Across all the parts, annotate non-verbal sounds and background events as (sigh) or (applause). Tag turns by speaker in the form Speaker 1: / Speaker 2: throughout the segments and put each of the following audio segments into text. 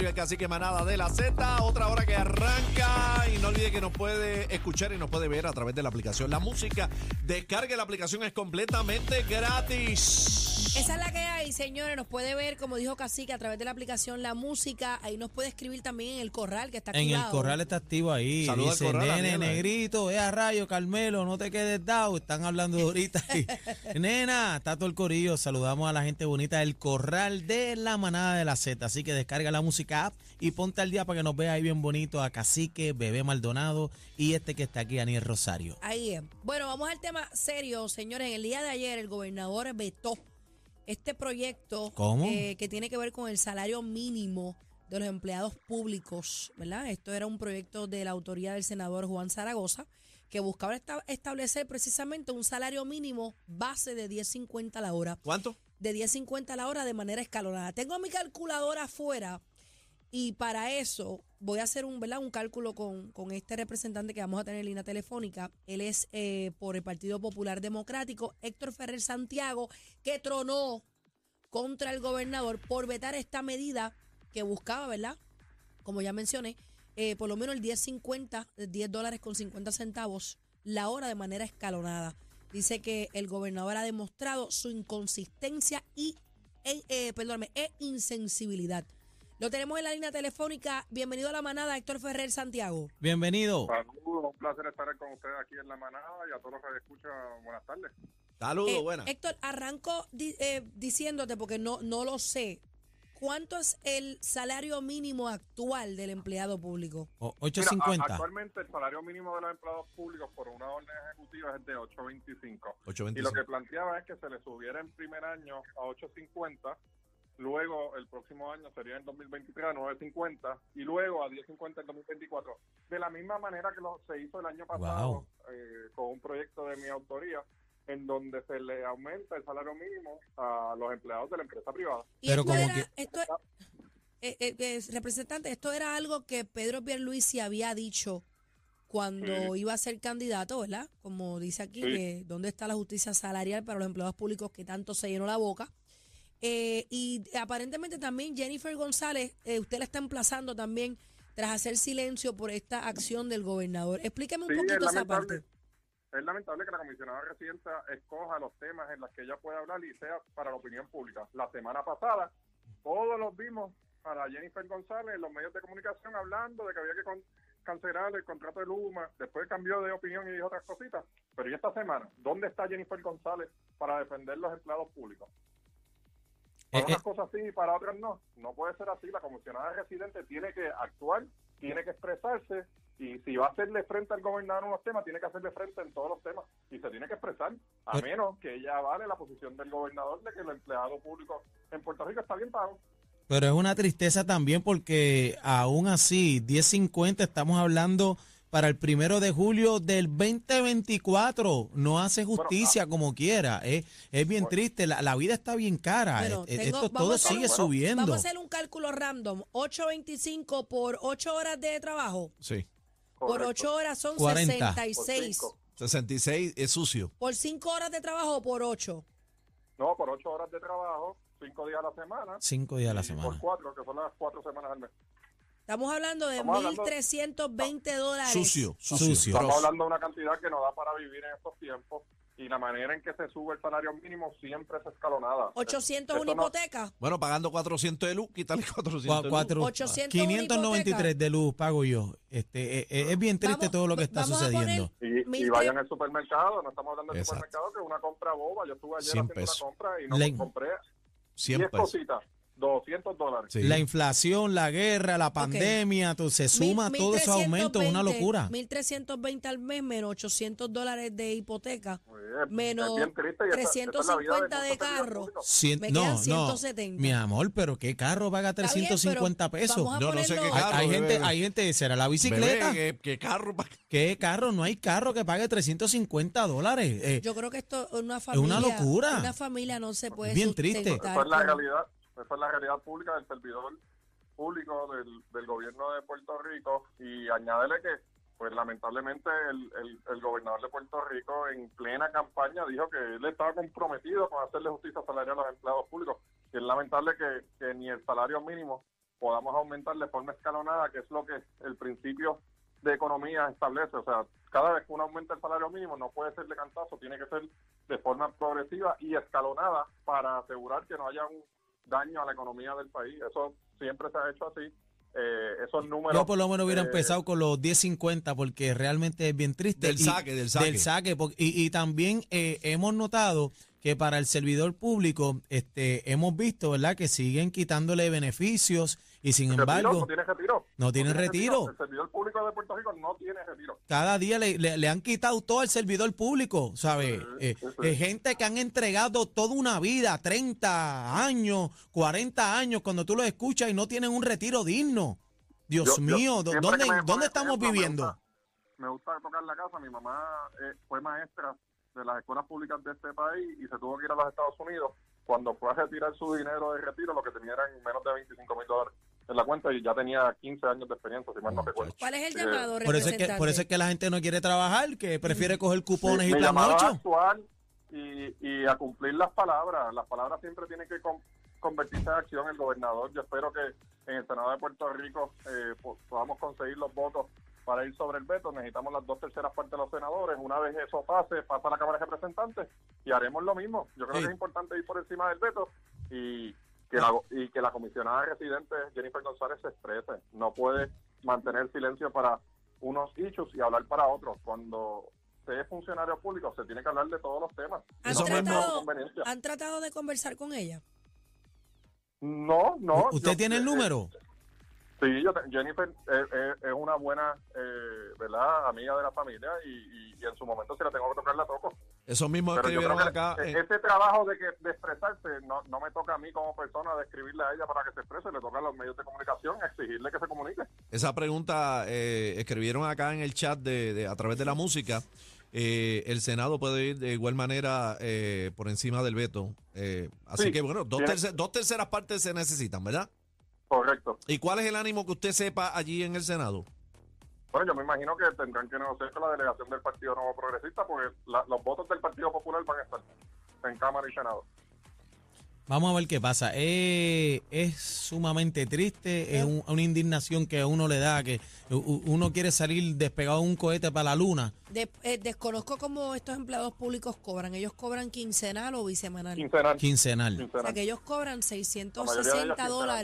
Speaker 1: El cacique manada de la Z. Otra hora que arranca. Y no olvide que nos puede escuchar y nos puede ver a través de la aplicación La Música. Descargue la aplicación, es completamente gratis.
Speaker 2: Esa es la que hay, señores. Nos puede ver, como dijo Cacique, a través de la aplicación La Música. Ahí nos puede escribir también en el corral que está
Speaker 3: En
Speaker 2: activado.
Speaker 3: el corral está activo ahí.
Speaker 1: Saluda al
Speaker 3: Dice,
Speaker 1: corral,
Speaker 3: nene,
Speaker 1: Daniela.
Speaker 3: negrito, es a rayo, Carmelo, no te quedes dado. Están hablando ahorita. ahí. (laughs) Nena, está todo el corillo. Saludamos a la gente bonita del corral de la manada de la Z. Así que descarga la música app y ponte al día para que nos vea ahí bien bonito a Cacique, Bebé Maldonado y este que está aquí, Daniel Rosario.
Speaker 2: Ahí es. Bueno, vamos al tema serio, señores. En el día de ayer, el gobernador vetó este proyecto
Speaker 3: ¿Cómo?
Speaker 2: eh, que tiene que ver con el salario mínimo de los empleados públicos, ¿verdad? Esto era un proyecto de la autoría del senador Juan Zaragoza que buscaba esta- establecer precisamente un salario mínimo base de 10.50 la hora.
Speaker 1: ¿Cuánto?
Speaker 2: de 10.50 la hora de manera escalonada. Tengo mi calculadora afuera y para eso voy a hacer un, ¿verdad? un cálculo con, con este representante que vamos a tener en línea telefónica. Él es eh, por el Partido Popular Democrático, Héctor Ferrer Santiago, que tronó contra el gobernador por vetar esta medida que buscaba, ¿verdad? Como ya mencioné, eh, por lo menos el 10.50, 10 dólares con 50 centavos la hora de manera escalonada. Dice que el gobernador ha demostrado su inconsistencia y, e, eh, perdóname, e insensibilidad. Lo tenemos en la línea telefónica. Bienvenido a la manada, Héctor Ferrer Santiago.
Speaker 3: Bienvenido.
Speaker 4: Saludos, un placer estar con ustedes aquí en la manada y a todos los que escuchan, buenas tardes.
Speaker 1: Saludos,
Speaker 2: Eh,
Speaker 1: buena.
Speaker 2: Héctor, arranco di- eh, diciéndote, porque no, no lo sé, ¿cuánto es el salario mínimo actual del empleado público?
Speaker 3: O-
Speaker 4: Mira, a-
Speaker 3: 850.
Speaker 4: actualmente el salario mínimo de los empleados públicos por una orden ejecutiva es de 8.25.
Speaker 1: 8.25.
Speaker 4: Y lo que planteaba es que se le subiera en primer año a 8.50, luego el próximo año sería en 2023 a 9.50 y luego a 10.50 en 2024. De la misma manera que lo, se hizo el año pasado
Speaker 3: Wow.
Speaker 4: eh, con un proyecto de mi autoría en donde se le aumenta el salario mínimo a los empleados de la empresa privada.
Speaker 2: Y
Speaker 3: Pero
Speaker 2: esto
Speaker 3: como
Speaker 2: era,
Speaker 3: que-
Speaker 2: esto, eh, eh, eh, representante, esto era algo que Pedro Pierluisi había dicho cuando
Speaker 4: Sí.
Speaker 2: iba a ser candidato, ¿verdad? Como dice aquí,
Speaker 4: Sí.
Speaker 2: que dónde está la justicia salarial para los empleados públicos que tanto se llenó la boca. Eh, y aparentemente también Jennifer González, eh, usted la está emplazando también tras hacer silencio por esta acción del gobernador. Explíqueme un
Speaker 4: Sí,
Speaker 2: poquito
Speaker 4: es
Speaker 2: esa parte.
Speaker 4: Es lamentable que la comisionada residenta escoja los temas en los que ella puede hablar y sea para la opinión pública. La semana pasada, todos los vimos a la Jennifer González en los medios de comunicación hablando de que había que con- cancelar el contrato de Luma. Después cambió de opinión y dijo otras cositas. Pero ¿y esta semana? ¿Dónde está Jennifer González para defender los empleados públicos? Para
Speaker 3: Eh,
Speaker 4: unas
Speaker 3: eh.
Speaker 4: cosas sí y para otras no. No puede ser así. La comisionada residente tiene que actuar, tiene que expresarse y si va a hacerle frente al gobernador en unos temas, tiene que hacerle frente en todos los temas y se tiene que expresar, a
Speaker 3: Pero-
Speaker 4: menos que ella vale la posición del gobernador de que los empleados públicos en Puerto Rico está bien pago.
Speaker 3: Pero es una tristeza también porque aún así, 10.50 estamos hablando para el primero de julio del 2024. No hace justicia como quiera. Es, es bien
Speaker 4: Bueno.
Speaker 3: triste. La, la vida está bien cara.
Speaker 2: Bueno,
Speaker 3: Eh,
Speaker 2: tengo-
Speaker 3: Esto todo
Speaker 2: a-
Speaker 3: sigue
Speaker 4: Bueno,
Speaker 3: subiendo.
Speaker 2: Vamos a hacer un cálculo random. 8.25 por 8 horas de trabajo.
Speaker 1: Sí.
Speaker 2: Por
Speaker 4: Correcto.
Speaker 2: 8 horas son
Speaker 3: 40.
Speaker 2: 66.
Speaker 4: Por cinco.
Speaker 1: 66 es sucio.
Speaker 2: Por 5 horas de trabajo o por 8.
Speaker 4: No, por ocho horas de trabajo, cinco días a la semana.
Speaker 3: Cinco días a la
Speaker 4: y Por
Speaker 3: semana.
Speaker 4: cuatro, que son las cuatro semanas al mes.
Speaker 2: Estamos hablando de
Speaker 4: Estamos hablando-
Speaker 2: 1.320 dólares.
Speaker 1: Sucio, sucio.
Speaker 4: Estamos hablando de una cantidad que nos da para vivir en estos tiempos y la manera en que se sube el salario mínimo siempre es escalonada.
Speaker 2: 800
Speaker 4: Esto
Speaker 2: una
Speaker 4: no-
Speaker 2: hipoteca.
Speaker 1: Bueno, pagando 400 de luz, quítale 400
Speaker 3: Cua-
Speaker 1: de luz.
Speaker 3: cuatro-
Speaker 2: 800 una
Speaker 3: 593 de luz pago yo. Este, eh, eh, es bien triste
Speaker 2: Vamos-
Speaker 3: todo lo que está
Speaker 2: vamos a poner-
Speaker 3: sucediendo.
Speaker 4: Y, vayan al supermercado, no estamos hablando del
Speaker 1: Exacto.
Speaker 4: supermercado, que es una compra boba. Yo estuve ayer
Speaker 1: 100
Speaker 4: haciendo
Speaker 1: pesos.
Speaker 4: una compra y no
Speaker 3: La-
Speaker 4: compré
Speaker 1: 100
Speaker 4: 10
Speaker 1: pesos.
Speaker 4: cositas, 200 dólares.
Speaker 1: Sí.
Speaker 3: La inflación, la guerra, la pandemia, todo- se suma
Speaker 2: Mil-
Speaker 3: todo ese aumento, es una
Speaker 2: 1320,
Speaker 3: locura.
Speaker 2: 1.320 al mes menos 800 dólares de hipoteca.
Speaker 4: Es-
Speaker 2: Menos
Speaker 4: es bien triste y esa- esa es la vida
Speaker 2: 350 de
Speaker 4: servidores
Speaker 2: carro.
Speaker 3: Cien-
Speaker 2: Me
Speaker 3: no,
Speaker 2: quedan
Speaker 3: no,
Speaker 2: 170.
Speaker 3: mi amor, pero ¿qué carro paga
Speaker 2: Está bien,
Speaker 3: 350
Speaker 2: pero
Speaker 3: pesos?
Speaker 1: Yo no sé qué
Speaker 2: ponerlo-
Speaker 3: Hay,
Speaker 1: carro,
Speaker 3: hay
Speaker 1: bebé.
Speaker 3: gente, hay gente, será la bicicleta.
Speaker 1: Bebé, ¿qué, qué carro?
Speaker 3: ¿Qué carro? No hay carro que pague 350 dólares. Eh,
Speaker 2: Yo creo que esto es una familia.
Speaker 3: una locura.
Speaker 2: Una familia no se puede
Speaker 3: Bien triste.
Speaker 2: sustentar
Speaker 4: Esa es la realidad, esa es la realidad pública del servidor público del, gobierno de Puerto Rico y añádele que pues lamentablemente el, el, el gobernador de Puerto Rico en plena campaña dijo que él estaba comprometido con hacerle justicia salarial a los empleados públicos y es lamentable que, que ni el salario mínimo podamos aumentar de forma escalonada, que es lo que el principio de economía establece. O sea, cada vez que uno aumenta el salario mínimo, no puede ser de cantazo, tiene que ser de forma progresiva y escalonada para asegurar que no haya un daño a la economía del país. Eso siempre se ha hecho así. Eh, esos números.
Speaker 3: Yo por lo menos hubiera
Speaker 4: eh,
Speaker 3: empezado con los 10.50 porque realmente es bien triste.
Speaker 1: Del
Speaker 3: Y-
Speaker 1: saque, del saque.
Speaker 3: Del saque. porque- y, y también eh, hemos notado que para el servidor público este, hemos visto, ¿verdad?, que siguen quitándole beneficios y sin embargo
Speaker 4: no tiene retiro.
Speaker 3: no tiene retiro.
Speaker 4: El servidor público de Puerto Rico no tiene retiro.
Speaker 3: cada día le, le- le han quitado todo al servidor público, ¿sabes? Eh,
Speaker 4: sí, sí.
Speaker 3: eh, gente que han entregado toda una vida, 30 años, 40 años, cuando tú los escuchas y no tienen un retiro digno. Dios
Speaker 4: Yo- yo
Speaker 3: mío, ¿dó-
Speaker 4: siempre
Speaker 3: ¿dónde,
Speaker 4: que me
Speaker 3: ¿dónde
Speaker 4: ponen
Speaker 3: estamos
Speaker 4: ejemplo, me
Speaker 3: viviendo?
Speaker 4: gusta- Me gusta, tocar la casa. Mi mamá eh, fue maestra de las escuelas públicas de este país y se tuvo que ir a los Estados Unidos. Cuando fue a retirar su dinero de retiro, lo que tenía eran menos de 25 mil dólares en la cuenta y ya tenía 15 años de experiencia, si mal no recuerdo.
Speaker 2: ¿Cuál es el
Speaker 4: Eh,
Speaker 2: llamado,
Speaker 3: Por eso, es que, por eso es que la gente no quiere trabajar, que prefiere coger cupones
Speaker 4: Mi-
Speaker 3: y plan
Speaker 4: llamado es
Speaker 3: 8.
Speaker 4: actuar y, y a cumplir las palabras. Las palabras siempre tienen que con- convertirse en acción. El gobernador, yo espero que en el Senado de Puerto Rico eh, po- podamos conseguir los votos para ir sobre el veto. Necesitamos las dos terceras partes de los senadores. Una vez eso pase, pasa a la Cámara de Representantes y haremos lo mismo. Yo creo
Speaker 3: Sí.
Speaker 4: que es importante ir por encima del veto y que la, y que la comisionada residente Jennifer González se exprese. No puede mantener silencio para unos issues y hablar para otros. Cuando se es funcionario público, se tiene que hablar de todos los temas.
Speaker 2: ¿Han,
Speaker 4: No
Speaker 2: tratado,
Speaker 4: conveniencia.
Speaker 2: ¿Han tratado de conversar con ella?
Speaker 4: No, no.
Speaker 3: ¿Usted
Speaker 4: yo-
Speaker 3: tiene el
Speaker 4: eh,
Speaker 3: número?
Speaker 4: Sí, yo te- Jennifer eh, eh, es una buena, eh, ¿verdad? Amiga de la familia y, y- y en su momento si la tengo que tocar, la toco.
Speaker 1: Eso mismo
Speaker 4: Pero
Speaker 1: escribieron
Speaker 4: que
Speaker 1: acá.
Speaker 4: eh,
Speaker 1: eh,
Speaker 4: ese trabajo de, que, de expresarse no, no me toca a mí como persona de escribirle a ella para que se exprese, le toca a los medios de comunicación exigirle que se comunique.
Speaker 1: Esa pregunta eh, escribieron acá en el chat de, de- a través de la música. Eh, el Senado puede ir de igual manera eh, por encima del veto. Eh, así
Speaker 4: Sí,
Speaker 1: que bueno, dos terceras partes se necesitan, ¿verdad?
Speaker 4: Correcto.
Speaker 1: ¿Y cuál es el ánimo que usted sepa allí en el Senado?
Speaker 4: Bueno, yo me imagino que tendrán que negociar con la delegación del Partido Nuevo Progresista porque la- los votos del Partido Popular van a estar en Cámara y Senado.
Speaker 3: Vamos a ver qué pasa. Eh, es sumamente triste, es un- una indignación que a uno le da, que uno quiere salir despegado de un cohete para la luna.
Speaker 2: De- eh, desconozco cómo estos empleados públicos cobran. Ellos cobran quincenal o bisemanal.
Speaker 4: Quincenal.
Speaker 3: Quincenal.
Speaker 2: O
Speaker 4: Quincenal.
Speaker 2: sea, que ellos cobran
Speaker 4: La mayoría de ellos
Speaker 2: 660
Speaker 4: quincenal.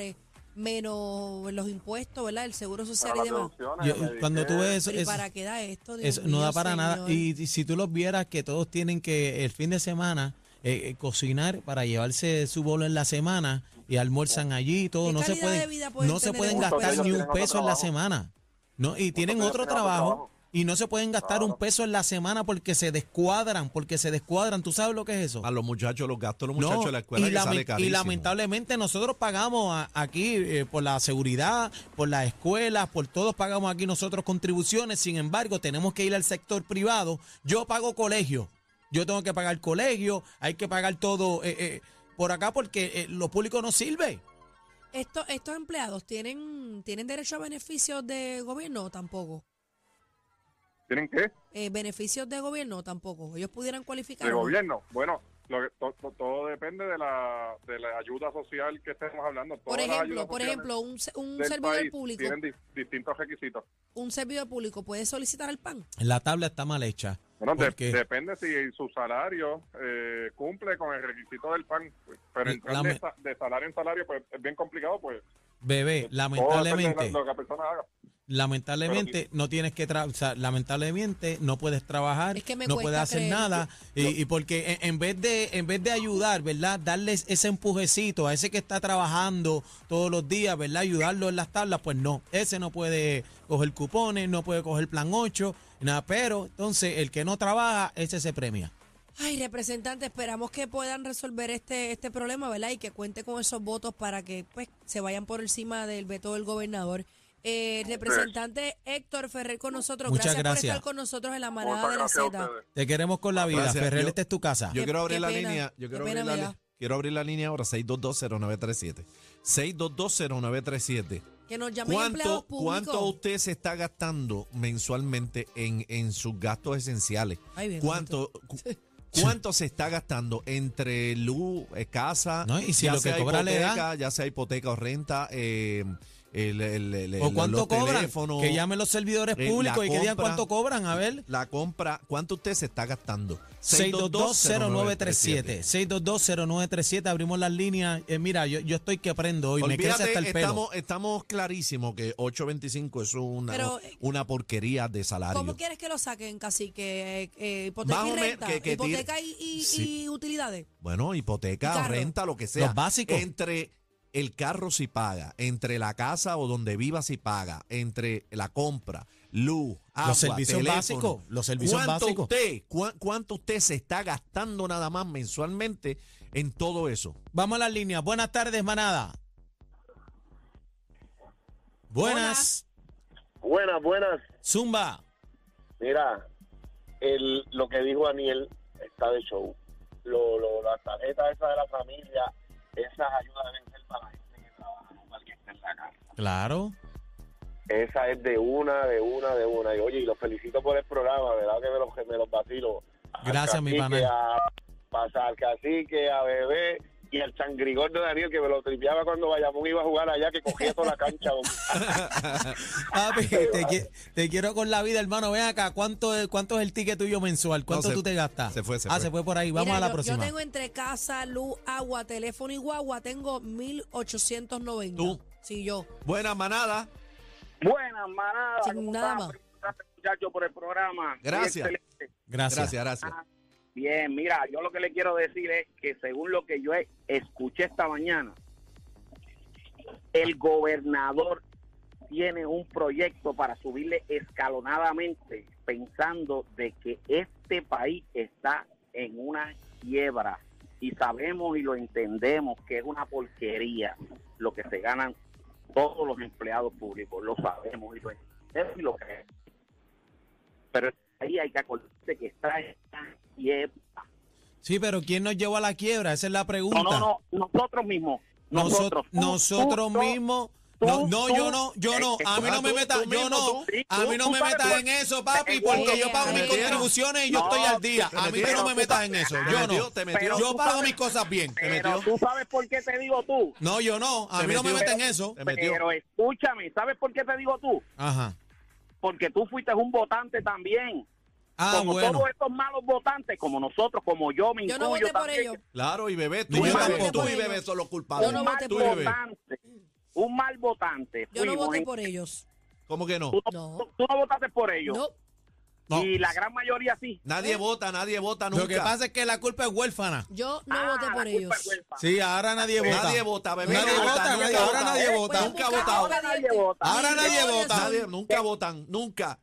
Speaker 2: Menos los impuestos, ¿verdad? El seguro social y demás.
Speaker 3: Yo- cuando tú ves eso,
Speaker 2: ¿y
Speaker 3: eso-
Speaker 2: para qué da esto? Dios
Speaker 3: eso no da para nada. Y, y si tú los vieras que todos tienen que el fin de semana eh, eh, cocinar para llevarse su bolo en la semana y almuerzan allí y todo,
Speaker 2: ¿Qué
Speaker 3: no se pueden, no se pueden gastar ni un peso en la semana. No, y tienen otro
Speaker 4: tienen otro
Speaker 3: trabajo
Speaker 4: trabajo.
Speaker 3: Y no se pueden gastar un peso en la semana porque se descuadran, porque se descuadran. ¿Tú sabes lo que es eso?
Speaker 1: A los muchachos, los gastos de los
Speaker 3: No,
Speaker 1: muchachos de la escuela
Speaker 3: y,
Speaker 1: que sale
Speaker 3: y
Speaker 1: carísimo.
Speaker 3: lamentablemente nosotros pagamos a- aquí eh, por la seguridad, por las escuelas, por todos pagamos aquí nosotros contribuciones. Sin embargo, tenemos que ir al sector privado. Yo pago colegio, yo tengo que pagar colegio, hay que pagar todo eh, eh, por acá porque eh, lo público no sirve.
Speaker 2: Estos, estos empleados tienen, tienen derecho a beneficios de gobierno o tampoco.
Speaker 4: ¿Tienen qué?
Speaker 2: Eh, beneficios de gobierno tampoco. Ellos pudieran cualificar.
Speaker 4: de gobierno. Bueno, lo que- to- to- todo depende de la, de la ayuda social que estemos hablando.
Speaker 2: Por
Speaker 4: Todas
Speaker 2: ejemplo, por ejemplo, un, un servidor público,
Speaker 4: tienen di- distintos requisitos.
Speaker 2: un servidor público puede solicitar el PAN.
Speaker 3: La tabla está mal hecha.
Speaker 4: Bueno, de- depende si su salario eh, cumple con el requisito del PAN. pues, Pero
Speaker 3: Y
Speaker 4: entrar
Speaker 3: la
Speaker 4: de, de salario en salario pues es bien complicado, pues.
Speaker 3: Bebé, lamentablemente.
Speaker 4: la- lo que la persona haga.
Speaker 3: Lamentablemente no tienes que tra- o sea, lamentablemente no puedes trabajar,
Speaker 2: Es que me
Speaker 3: no puedes hacer
Speaker 2: creer.
Speaker 3: nada y, y porque en, en vez de en vez de ayudar, ¿verdad? Darles ese empujecito a ese que está trabajando todos los días, ¿verdad? Ayudarlo en las tablas, pues no, ese no puede coger cupones, no puede coger plan 8, nada, pero entonces el que no trabaja, ese se premia.
Speaker 2: Ay, representante, esperamos que puedan resolver este este problema, ¿verdad? Y que cuente con esos votos para que pues se vayan por encima del veto del gobernador. Eh, representante Héctor Ferrer con nosotros.
Speaker 3: Muchas
Speaker 2: gracias, por estar con nosotros en la manada de la Z.
Speaker 3: Te queremos con la vida,
Speaker 1: Gracias.
Speaker 3: Ferrer,
Speaker 1: Yo-
Speaker 3: esta es tu casa.
Speaker 1: Yo
Speaker 2: Qué-
Speaker 1: quiero abrir
Speaker 2: qué
Speaker 1: la
Speaker 2: pena,
Speaker 1: línea. Yo quiero abrir la, quiero abrir la línea ahora, 6220937. 6220937.
Speaker 2: Que nos
Speaker 1: ¿Cuánto, ¿Cuánto usted se está gastando mensualmente en, en sus gastos esenciales?
Speaker 2: Ay, bien,
Speaker 1: ¿Cuánto, cu- ¿Cuánto se está gastando entre luz, eh, casa,
Speaker 3: No, y si
Speaker 1: ya
Speaker 3: lo que
Speaker 1: sea
Speaker 3: cobra le da?
Speaker 1: hipoteca, ya sea hipoteca o renta, eh, el, el- el-
Speaker 3: ¿O cuánto
Speaker 1: los
Speaker 3: cobran?
Speaker 1: teléfonos,
Speaker 3: Que llamen los servidores
Speaker 1: eh,
Speaker 3: públicos y que digan cuánto cobran, a ver.
Speaker 1: la compra, ¿cuánto usted se está gastando?
Speaker 3: 6220937. 6220937. Abrimos las líneas. Eh, mira, yo, yo estoy que aprendo hoy. me crece
Speaker 1: Olvídate,
Speaker 3: hasta el pelo.
Speaker 1: estamos, estamos clarísimos que 825 es una,
Speaker 2: Pero,
Speaker 1: una porquería de salario.
Speaker 2: ¿Cómo quieres que lo saquen, cacique? Eh, eh, hipoteca
Speaker 1: Más
Speaker 2: y renta.
Speaker 1: que- que
Speaker 2: hipoteca y, y-
Speaker 1: Sí.
Speaker 2: y utilidades.
Speaker 1: Bueno, hipoteca, renta, lo que sea.
Speaker 3: Los básicos.
Speaker 1: Entre el carro si paga, entre la casa o donde viva si paga, entre la compra, luz, agua,
Speaker 3: servicios
Speaker 1: teléfono.
Speaker 3: básicos, los servicios
Speaker 1: ¿Cuánto
Speaker 3: básicos.
Speaker 1: Usted, ¿Cuánto usted se está gastando nada más mensualmente en todo eso?
Speaker 3: Vamos a las líneas. Buenas tardes, manada. Buenas.
Speaker 5: Buenas, buenas.
Speaker 3: Zumba.
Speaker 5: Mira, el, lo que dijo Daniel está de show. Lo, lo, las tarjetas esas de la familia, esas ayudas para la gente que trabaja, que está en la casa.
Speaker 3: Claro.
Speaker 5: Esa es de una, de una, de una. Y oye, y los felicito por el programa, ¿verdad? Que me los, que me los vacilo.
Speaker 3: Gracias, mi panel.
Speaker 5: A pasar cacique, a bebé y al changrigor de Daniel que me lo tripeaba cuando Bayamón iba a jugar allá, que cogía toda la cancha. (laughs)
Speaker 3: Papi, te, qui- te quiero con la vida, hermano. Ven acá. ¿Cuánto, es- ¿Cuánto es el ticket tuyo mensual? ¿Cuánto
Speaker 1: se-
Speaker 3: tú te gastas?
Speaker 1: se fue, se
Speaker 3: ah,
Speaker 1: fue.
Speaker 3: se fue por ahí. Vamos
Speaker 2: Mira,
Speaker 3: a la
Speaker 2: yo,
Speaker 3: próxima.
Speaker 2: Yo tengo entre casa, luz, agua, teléfono y guagua, tengo 1890.
Speaker 1: ¿Tú?
Speaker 2: Sí, yo.
Speaker 1: Buena manada.
Speaker 5: Buenas, manada.
Speaker 2: Sin
Speaker 5: ¿Cómo
Speaker 2: nada más.
Speaker 5: Gracias, muchachos, por el programa.
Speaker 1: Gracias.
Speaker 3: Gracias.
Speaker 1: Gracias, gracias.
Speaker 5: Bien, mira, yo lo que le quiero decir es que según lo que yo escuché esta mañana, el gobernador tiene un proyecto para subirle escalonadamente, pensando de que este país está en una quiebra y sabemos y lo entendemos que es una porquería lo que se ganan todos los empleados públicos, lo sabemos y lo entendemos y lo creemos. Pero ahí hay que acordarse que está en quiebra.
Speaker 3: Sí, pero ¿quién nos llevó a la quiebra? Esa es la pregunta.
Speaker 5: No, no, no, nosotros mismos.
Speaker 3: Noso-
Speaker 5: Nosotros. Tú,
Speaker 3: nosotros
Speaker 5: tú,
Speaker 3: mismos.
Speaker 5: tú,
Speaker 3: no, yo no, yo no.
Speaker 5: Eh,
Speaker 3: A mí no me metas, yo no. A mí no me metas en eso, papi, porque yo pago mis contribuciones y yo estoy al día. A mí no me metas en eso. Yo no. Yo pago mis cosas bien.
Speaker 5: Pero tú sabes por qué te digo tú.
Speaker 3: No, yo no. A mí no me metas en eso.
Speaker 5: Pero escúchame, ¿sabes por qué te digo tú?
Speaker 3: Ajá.
Speaker 5: Porque tú fuiste un votante también.
Speaker 3: Ah,
Speaker 5: como
Speaker 3: bueno.
Speaker 5: todos estos malos votantes, como nosotros, como yo me
Speaker 2: Yo no voté por
Speaker 5: también.
Speaker 2: ellos.
Speaker 1: Claro, y bebé, tú,
Speaker 3: Yo
Speaker 1: y bebé,
Speaker 3: tampoco.
Speaker 1: tú y bebé son los culpables.
Speaker 2: Yo no
Speaker 5: un
Speaker 2: voté por
Speaker 5: votante. Un mal votante.
Speaker 2: Yo no voté por ellos.
Speaker 1: ¿Cómo que no?
Speaker 5: Tú
Speaker 2: No.
Speaker 5: no, tú no votaste por ellos.
Speaker 2: No.
Speaker 3: No.
Speaker 5: Y la gran mayoría sí.
Speaker 1: Nadie vota, nadie vota nunca.
Speaker 3: Lo que pasa es que la culpa es huérfana.
Speaker 2: Yo no
Speaker 5: Ah,
Speaker 2: voté
Speaker 5: la
Speaker 2: por
Speaker 5: culpa
Speaker 2: ellos.
Speaker 5: es.
Speaker 3: Sí, ahora nadie vota.
Speaker 1: Nadie vota, bebé.
Speaker 3: Nadie
Speaker 1: no
Speaker 3: vota,
Speaker 1: nunca
Speaker 3: nadie-
Speaker 1: ha
Speaker 3: ahora nadie vota.
Speaker 1: Nunca ha votado.
Speaker 5: Ahora nadie vota.
Speaker 3: Ahora nadie vota.
Speaker 1: Nunca votan, nunca.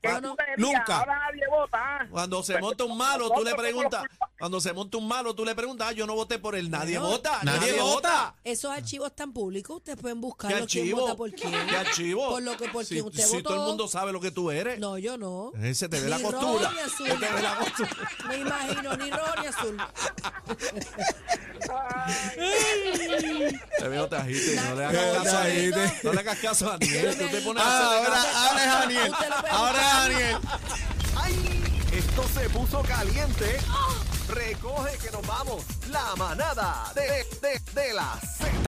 Speaker 3: Nunca.
Speaker 5: Ahora nadie vota. ¿ah?
Speaker 1: Cuando se monta un malo, tú le preguntas. Cuando se monta un malo, tú le preguntas, ah, yo no voté por él. Nadie vota.
Speaker 3: nadie vota.
Speaker 2: Esos archivos están públicos. Ustedes pueden
Speaker 1: ¿Qué
Speaker 2: buscarlo. ¿Quién
Speaker 1: archivo?
Speaker 2: vota por quién?
Speaker 1: ¿Qué archivo?
Speaker 2: Por lo que por
Speaker 1: si,
Speaker 2: quien usted
Speaker 1: si
Speaker 2: votó.
Speaker 1: todo el mundo sabe lo que tú eres.
Speaker 2: No, yo no.
Speaker 1: Ese te ve la costura.
Speaker 2: ni azul.
Speaker 1: Se te ve la costura. (laughs)
Speaker 2: Me imagino, ni rojo ni azul.
Speaker 1: Te veo te agites, no le hagas caso a él.
Speaker 3: no.
Speaker 1: Le hagas caso a Daniel. Tú te pones a
Speaker 3: Ah, ahora, ahora es Daniel. Ahora es. Daniel.
Speaker 6: ¡Ay! Esto se puso caliente. Recoge que nos vamos. La manada de, de, de la Z.